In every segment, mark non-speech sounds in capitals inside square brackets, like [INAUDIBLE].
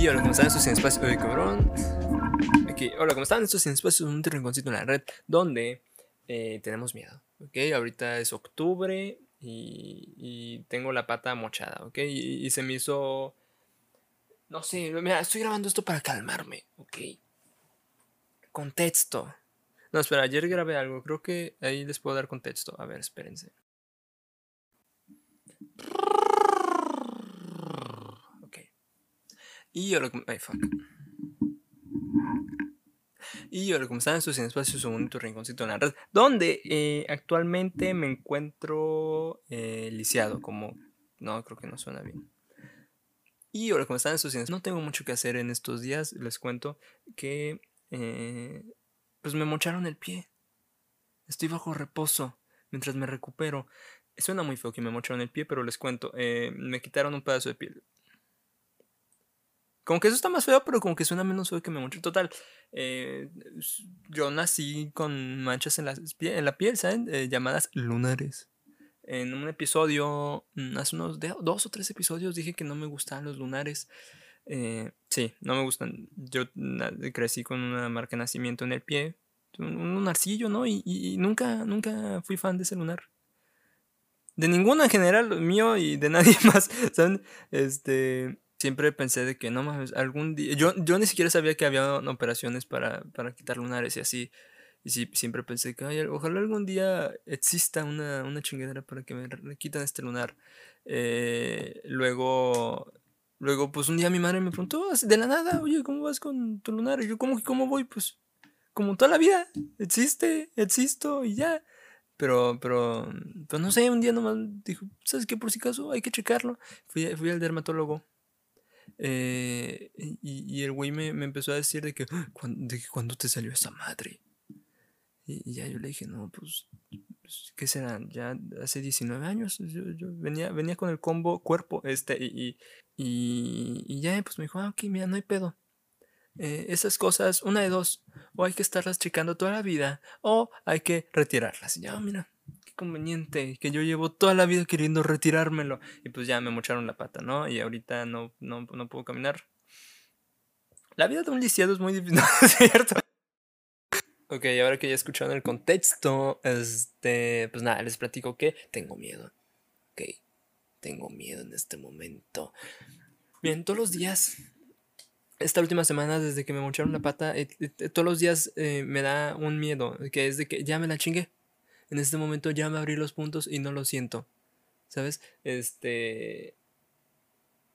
Y hola, ¿cómo están? Esto es Sin Espacio. Oye, cabrón. Aquí, hola, ¿cómo están? Esto es Sin Espacio, un rinconcito en la red donde eh, tenemos miedo. Ok, ahorita es octubre y, y tengo la pata mochada. Ok, y, y se me hizo. No sé, mira, estoy grabando esto para calmarme. Ok, contexto. No, espera, ayer grabé algo. Creo que ahí les puedo dar contexto. A ver, espérense. Ok. Y ¿cómo- ay, fuck. Y hola, ¿cómo están? Esto es Sin Espacio, es un bonito rinconcito en la red, donde eh, actualmente me encuentro eh, lisiado, como... No, creo que no suena bien. Y hola, ¿cómo están? Es Sin No tengo mucho que hacer en estos días, les cuento que... eh, pues me mocharon el pie. Estoy bajo reposo mientras me recupero. Suena muy feo que me mocharon el pie, pero les cuento. eh, me quitaron un pedazo de piel. Como que eso está más feo, pero como que suena menos feo que me mocharon. Total, eh, yo nací con manchas en la, en la piel, ¿saben? Eh, llamadas lunares. En un episodio, mm, hace unos dos o tres episodios, dije que no me gustaban los lunares. Eh, sí, no me gustan. Yo crecí con una marca de nacimiento en el pie, un, un lunarcillo, ¿no? Y, y- nunca, nunca fui fan de ese lunar. De ninguno en general, mío y de [LAUGHS] nadie más, ¿saben? Este, siempre pensé de que no mames, algún día, yo, yo ni siquiera sabía que había operaciones para, para quitar lunares y así. Y sí, siempre pensé que "Ay, ojalá algún día exista una, una chingadera para que me quitan este lunar. Eh, luego, luego, pues un día mi madre me preguntó de la nada, oye, ¿cómo vas con tu lunar? Y yo, ¿cómo cómo voy? Pues como toda la vida, existe, existo y ya. Pero, pero, pues no sé, un día nomás dijo, ¿sabes qué? Por si acaso hay que checarlo. Fui, fui al dermatólogo. Eh, y, el güey me, me empezó a decir de que, "Ah, "¿Cuán- de que cuándo te salió esa madre. Y, ya yo le dije, no, pues, pues, ¿qué será? Ya hace 19 años. Yo, yo venía, venía con el combo cuerpo, este, y, y, y- ya, pues me dijo, ah, ok, mira, no hay pedo. Eh, esas cosas, una de dos, o hay que estarlas checando toda la vida, o hay que retirarlas. Y ya, "Ah, mira, conveniente, que yo llevo toda la vida queriendo retirármelo. Y pues ya me mocharon la pata, ¿no? Y ahorita no, no, no puedo caminar. La vida de un lisiado es muy difícil, [LAUGHS] ¿no cierto? Ok, ahora que ya escucharon el contexto, este, pues nada, les platico que tengo miedo. Ok, tengo miedo en este momento. Bien, todos los días, esta última semana, desde que me mocharon la pata, eh, eh, todos los días eh, me da un miedo, que es de que ya me la chingué. En este momento ya me abrí los puntos y no lo siento. ¿Sabes? Este.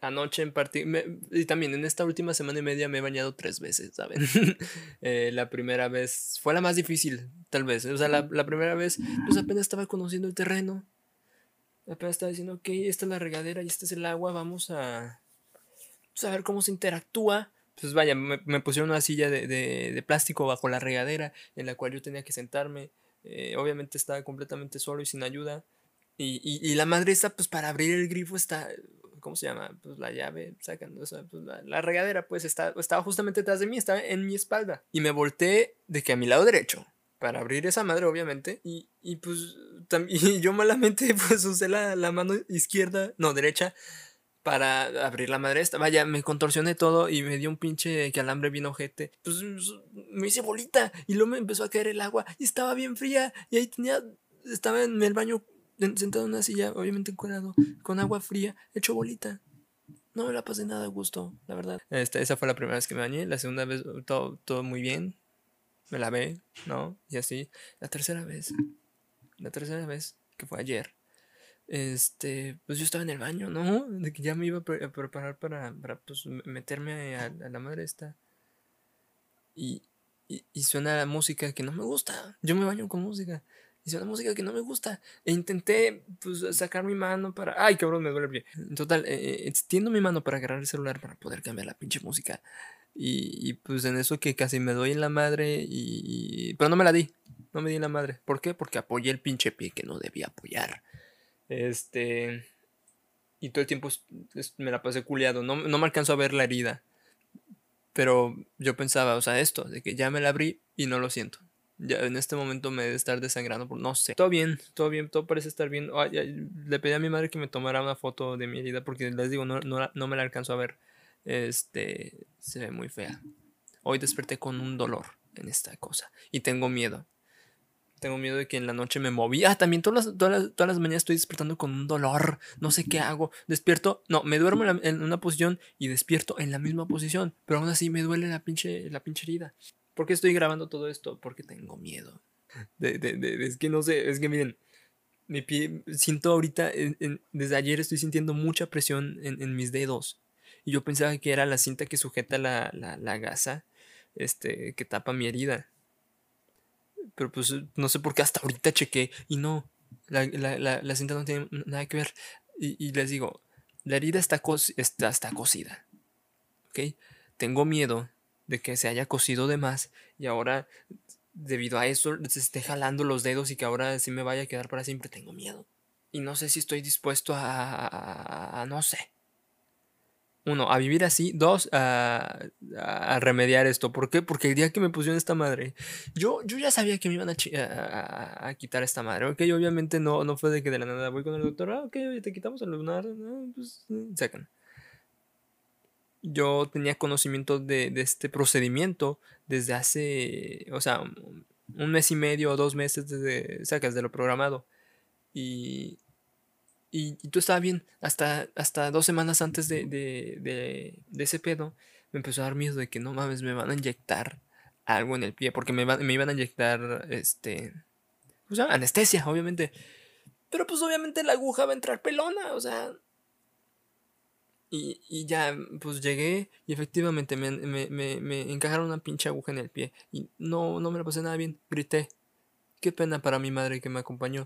Anoche en particular. Y también en esta última semana y media me he bañado tres veces, ¿saben? [LAUGHS] Eh, la primera vez fue la más difícil, tal vez. O sea, la, primera vez, pues apenas estaba conociendo el terreno. Apenas estaba diciendo, ok, esta es la regadera y este es el agua, vamos a. Pues a ver cómo se interactúa. Pues vaya, me, pusieron una silla de, de plástico bajo la regadera en la cual yo tenía que sentarme. Eh, obviamente estaba completamente solo y sin ayuda. Y, y, la madre esa, pues para abrir el grifo está, ¿cómo se llama? Pues la llave, sacan, o sea, pues la, regadera, pues está, estaba justamente detrás de mí, estaba en mi espalda. Y me volteé de que a mi lado derecho, para abrir esa madre, obviamente. Y, y pues, [LAUGHS] y yo malamente, [LAUGHS] pues usé la, la mano izquierda, no, derecha, para abrir la madre esta. Vaya, me contorsioné todo y me dio un pinche calambre bien ojete. Pues me hice bolita y luego me empezó a caer el agua y estaba bien fría. Y ahí tenía, estaba en el baño en- sentado en una silla, obviamente encuadrado, con agua fría, hecho bolita. No me la pasé nada a gusto, la verdad. Esta, esa fue la primera vez que me bañé. La segunda vez todo, todo muy bien. Me lavé, ¿no? Y así. La tercera vez. La tercera vez, que fue ayer. Este, pues yo estaba en el baño, ¿no? De que ya me iba a, pre- a preparar para, para pues, meterme a, la madre esta. Y, y, y suena la música que no me gusta. Yo me baño con música. Y suena música que no me gusta. E intenté, pues, sacar mi mano para... ¡Ay, cabrón, me duele el pie! En total, eh, extiendo mi mano para agarrar el celular para poder cambiar la pinche música. Y, y, pues en eso que casi me doy en la madre y- Pero no me la di. No me di en la madre. ¿Por qué? Porque apoyé el pinche pie que no debía apoyar. Este. Y todo el tiempo es- me la pasé culeado. No, no me alcanzó a ver la herida. Pero yo pensaba, o sea, esto, de que ya me la abrí y no lo siento. Ya en este momento me debe estar desangrando, por, no sé. Todo bien, todo bien, todo parece estar bien. Le pedí a mi madre que me tomara una foto de mi herida porque les digo, no, no, no me la alcanzó a ver. este, se ve muy fea. Hoy desperté con un dolor en esta cosa y tengo miedo. Tengo miedo de que en la noche me moví. Ah, también todas las, todas las, todas las mañanas estoy despertando con un dolor. No sé qué hago. Despierto. No, me duermo en, una posición y despierto en la misma posición. Pero aún así me duele la pinche, la pinche herida. ¿Por qué estoy grabando todo esto? Porque tengo miedo. De, de, de, es que no sé. Es que miren. Mi pie. Siento ahorita. desde ayer estoy sintiendo mucha presión en, mis dedos. Y yo pensaba que era la cinta que sujeta la, la, la gasa. Este. Que tapa mi herida pero pues no sé por qué hasta ahorita chequé y no, la, la, cinta no tiene nada que ver. Y, les digo, la herida está, está, está cosida. ¿Ok? Tengo miedo de que se haya cosido de más y ahora, debido a eso, se esté jalando los dedos y que ahora sí me vaya a quedar para siempre. Tengo miedo. Y no sé si estoy dispuesto a no sé uno, a vivir así. Dos, a, a, remediar esto. ¿Por qué? Porque el día que me pusieron esta madre, yo, yo ya sabía que me iban a, a, quitar esta madre. Ok, obviamente no, no fue de que de la nada voy con el doctor. Ah, ok, te quitamos el lunar. pues, sacan. Yo tenía conocimiento de, de, este procedimiento desde hace, o sea, un mes y medio o dos meses desde, sacas de lo programado. Y y, tú estaba bien. Hasta, hasta dos semanas antes de, de, de, ese pedo, me empezó a dar miedo de que no mames, me van a inyectar algo en el pie. Porque me, me iban a inyectar, este. Sea, anestesia, obviamente. Pero pues obviamente la aguja va a entrar pelona, o sea. Y, y ya, pues llegué y efectivamente me, me, me, me, encajaron una pinche aguja en el pie. Y no, no me la pasé nada bien. Grité. Qué pena para mi madre que me acompañó.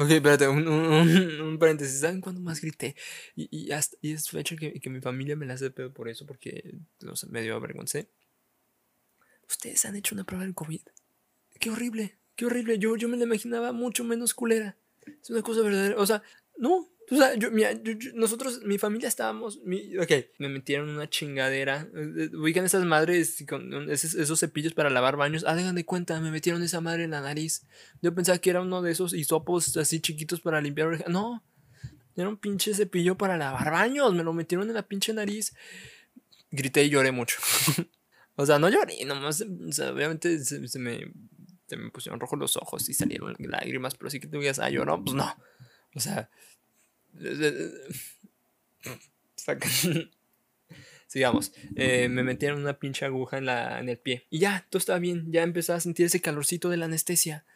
Ok, espérate, un, un, paréntesis. ¿Saben cuándo más grité? Y, y, hasta, y es fecha que, que, mi familia me la hace pedo por eso, porque no sé, me dio avergoncé. Ustedes han hecho una prueba del COVID. Qué horrible, qué horrible. Yo, yo me la imaginaba mucho menos culera. Es una cosa verdadera. O sea, no, o sea, yo, mira, nosotros, mi familia estábamos. Mi, ok, me metieron una chingadera. Eh, ubican esas madres con esos, cepillos para lavar baños. Hagan de cuenta, me metieron esa madre en la nariz. Yo pensaba que era uno de esos hisopos así chiquitos para limpiar. No, era un pinche cepillo para lavar baños. Me lo metieron en la pinche nariz. Grité y lloré mucho. [LAUGHS] o sea, no lloré, nomás. O sea, obviamente se, me, se me pusieron rojos los ojos y salieron lágrimas. Pero sí que te digas, ah, lloró. Pues no. O sea [LAUGHS] Sigamos. Eh, me metieron una pinche aguja en, la, en el pie. Y ya, todo estaba bien. Ya empecé a sentir ese calorcito de la anestesia.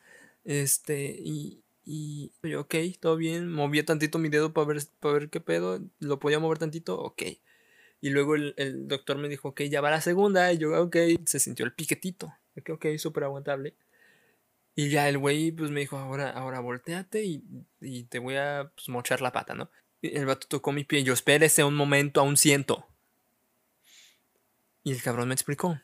Este, y, y yo, ok, todo bien. Movía tantito mi dedo para ver, para ver qué pedo. Lo podía mover tantito, ok. Y luego el, el, doctor me dijo, ok, ya va la segunda. Y yo, ok, se sintió el piquetito. Ok, ok, súper aguantable. Y ya el güey pues me dijo, ahora, ahora volteate y, y te voy a pues, mochar la pata, ¿no? El vato tocó mi pie y yo, espérese un momento, aún siento. Y el cabrón me explicó,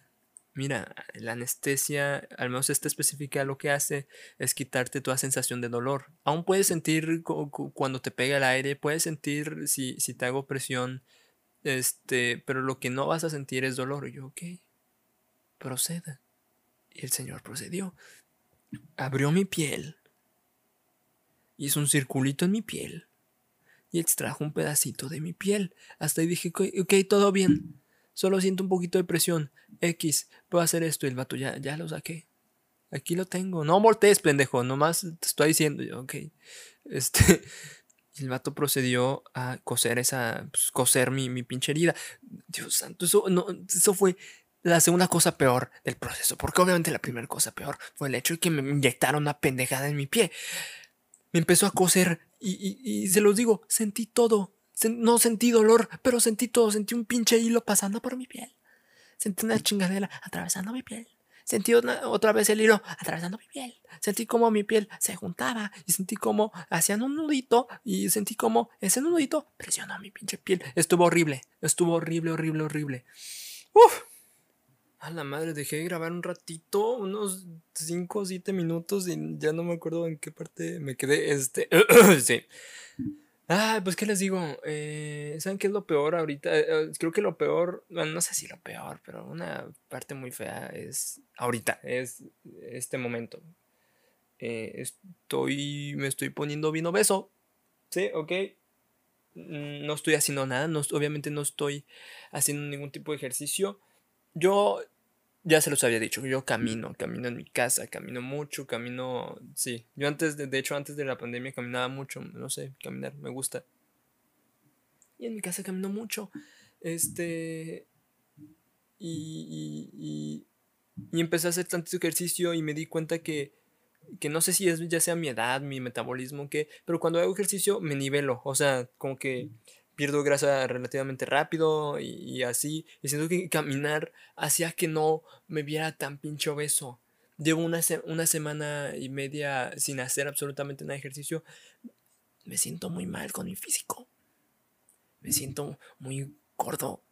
mira, la anestesia, al menos esta específica, lo que hace es quitarte toda sensación de dolor. Aún puedes sentir cuando te pega el aire, puedes sentir si, si te hago presión, este, pero lo que no vas a sentir es dolor. Y yo, ok, proceda. Y el Señor procedió abrió mi piel, hizo un circulito en mi piel y extrajo un pedacito de mi piel. Hasta ahí dije, ok, todo bien. Solo siento un poquito de presión. X, puedo hacer esto. Y el vato ya, ya lo saqué. Aquí lo tengo. No voltees, pendejo. Nomás te estoy diciendo yo, ok. Este. [LAUGHS] El vato procedió a coser esa. Pues, coser mi, mi pinche herida. Dios santo, eso, no, eso fue la segunda cosa peor del proceso, porque obviamente la primera cosa peor fue el hecho de que me inyectaron una pendejada en mi pie. Me empezó a coser y, se los digo, sentí todo. no sentí dolor, pero sentí todo. Sentí un pinche hilo pasando por mi piel. Sentí una chingadera atravesando mi piel. Sentí otra vez el hilo atravesando mi piel. Sentí como mi piel se juntaba y sentí como hacían un nudito y sentí como ese nudito presionó mi pinche piel. Estuvo horrible. Estuvo horrible, horrible, horrible. Uf. A la madre, dejé de grabar un ratito, unos 5 o 7 minutos y ya no me acuerdo en qué parte me quedé. Este, [CLEARS THROAT] sí. Ah, pues qué les digo, eh, ¿saben qué es lo peor ahorita? Eh, eh, creo que lo peor, bueno, no sé si lo peor, pero una parte muy fea es ahorita, es este momento. estoy, me estoy poniendo bien obeso, sí, ok. mm, no estoy haciendo nada, no, obviamente no estoy haciendo ningún tipo de ejercicio. Yo ya se los había dicho, yo camino, camino en mi casa, camino mucho, camino, sí, yo antes, de, de hecho antes de la pandemia caminaba mucho, no sé, caminar, me gusta. Y en mi casa camino mucho, este, y, y, y, empecé a hacer tanto ejercicio y me di cuenta que, que no sé si es ya sea mi edad, mi metabolismo, que, pero cuando hago ejercicio me nivelo, o sea, como que pierdo grasa relativamente rápido y, así. Y siento que caminar hacía que no me viera tan pinche obeso. Llevo una, una semana y media sin hacer absolutamente nada de ejercicio. Me siento muy mal con mi físico. Me siento muy gordo.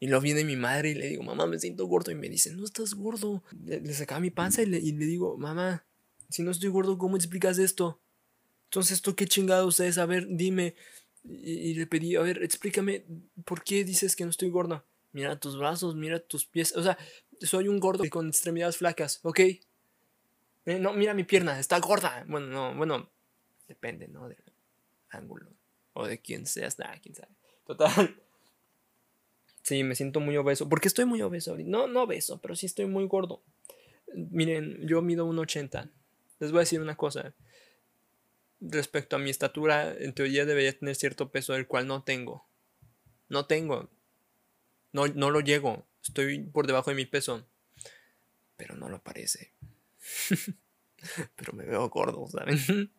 Y lo viene mi madre y le digo, mamá, me siento gordo. Y me dice, no estás gordo. Le, sacaba mi panza y le, y le digo, mamá, si no estoy gordo, ¿cómo explicas esto? Entonces, ¿esto qué chingados es? A ver, dime, y, le pedí, a ver, explícame, ¿por qué dices que no estoy gorda? Mira tus brazos, mira tus pies. O sea, soy un gordo con extremidades flacas, ¿ok? Eh, no, mira mi pierna, está gorda. Bueno, no, bueno, depende, ¿no? Del ángulo. O de quién seas, nada, quién sabe. Total. Sí, me siento muy obeso. ¿Por qué estoy muy obeso? No, no obeso, pero sí estoy muy gordo. Miren, yo mido 1,80. Les voy a decir una cosa respecto a mi estatura, en teoría debería tener cierto peso del cual no tengo. No tengo. No, no lo llego. Estoy por debajo de mi peso. Pero no lo parece. [LAUGHS] pero me veo gordo, ¿saben? [LAUGHS]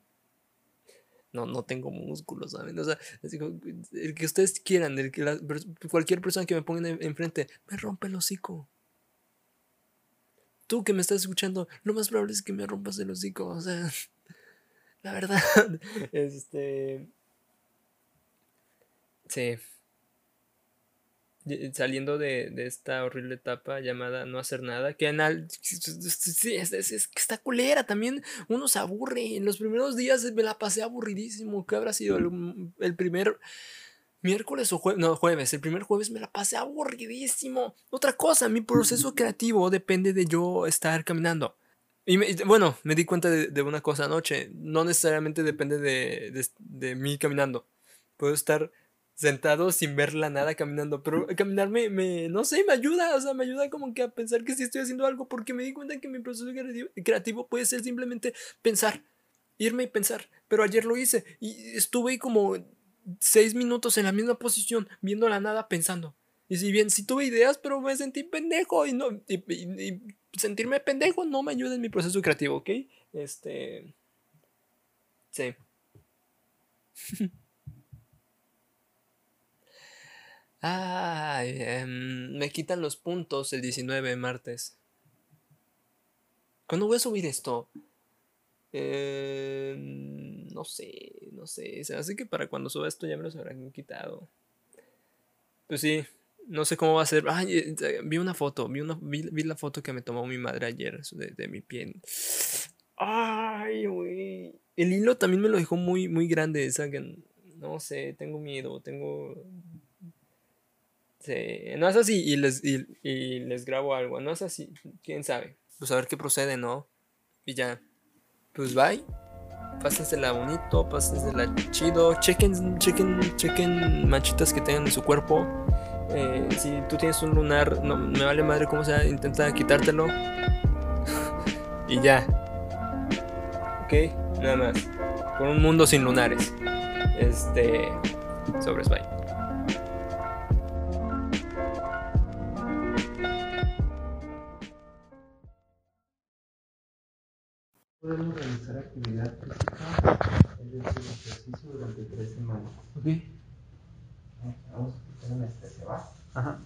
no, no tengo músculos, ¿saben? O sea, el que ustedes quieran, el que cualquier persona que me pongan enfrente, me rompe el hocico. Tú que me estás escuchando, lo más probable es que me rompas el hocico, o sea [LAUGHS] la verdad. [LAUGHS] este. Sí. Saliendo de, esta horrible etapa llamada no hacer nada, que anal. Sí, es, es, que está culera. También uno se aburre. En los primeros días me la pasé aburridísimo. ¿Qué habrá sido el, el primer miércoles o jueves, no, jueves, el primer jueves me la pasé aburridísimo. Otra cosa, mi proceso creativo depende de yo estar caminando. Y bueno, me di cuenta de, una cosa anoche. No necesariamente depende de, de, mí caminando. Puedo estar sentado sin ver la nada caminando. Pero caminar me, me, no sé, me ayuda. O sea, me ayuda como que a pensar que sí estoy haciendo algo. Porque me di cuenta que mi proceso creativo, puede ser simplemente pensar. Irme y pensar. Pero ayer lo hice. Y estuve como seis minutos en la misma posición, viendo la nada, pensando. Y si bien sí tuve ideas, pero me sentí pendejo y no. y sentirme pendejo no me ayuda en mi proceso creativo, ¿ok? Este. Sí. [LAUGHS] Ay, em, me quitan los puntos el 19 martes. ¿Cuándo voy a subir esto? Em, no sé, no sé. Así que para cuando suba esto ya me los habrán quitado. Pues sí, no sé cómo va a ser. Ay, eh, vi una foto, vi, una, vi, la foto que me tomó mi madre ayer de, mi piel. Ay, güey. El hilo también me lo dejó muy, muy grande. Que, no sé, tengo miedo, tengo... Sí, no es así y les, y, les grabo algo, no es así, quién sabe. Pues a ver qué procede, ¿no? Y ya. Pues bye. Pásensela bonito, pásensela chido. Chequen, chequen, chequen manchitas que tengan en su cuerpo. Eh, si tú tienes un lunar, no me vale madre cómo sea, intenta quitártelo. [LAUGHS] y ya. Ok, nada más. Por un mundo sin lunares. Este. Bye. Podemos realizar física, es decir, ejercicio durante tres semanas. Ok. Vamos a quitar una especie, ¿va? Ajá.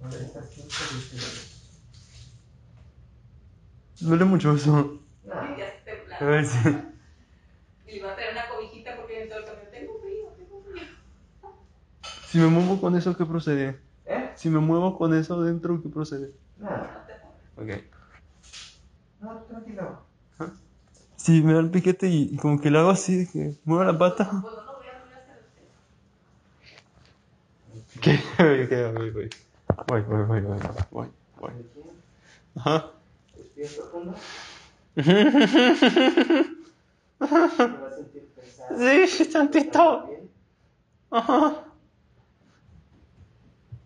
Donde estas 15 dice Duele mucho eso. No. Ya se tembla. A ver si. Y le va a traer una cobijita porque en todo el camino tengo frío, tengo frío. Si me muevo con eso, ¿qué procede? ¿Eh? Si me muevo con eso dentro, ¿qué procede? Nada. Ok. No, tranquilo. Si me da el piquete y, como que lo hago así, que muevo la pata. Pues no voy a volver a hacer ¿Qué? Ok, voy, voy. Voy, voy, voy, voy, voy, voy. Ajá. Despierto fondo. Sí, tantito. Ajá.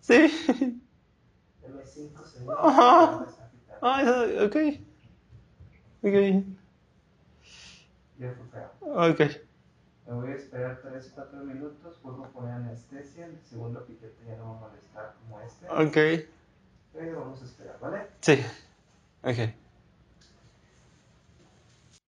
Sí. Deme 5 segundos. Ajá. a. Ah, ok. Ok. Ya fue feo. Ok. Me voy a esperar 3-4 minutos, vuelvo a poner anestesia, el segundo piquete ya no va a molestar como este, Ok. pero vamos a esperar, ¿vale? Sí. Ok.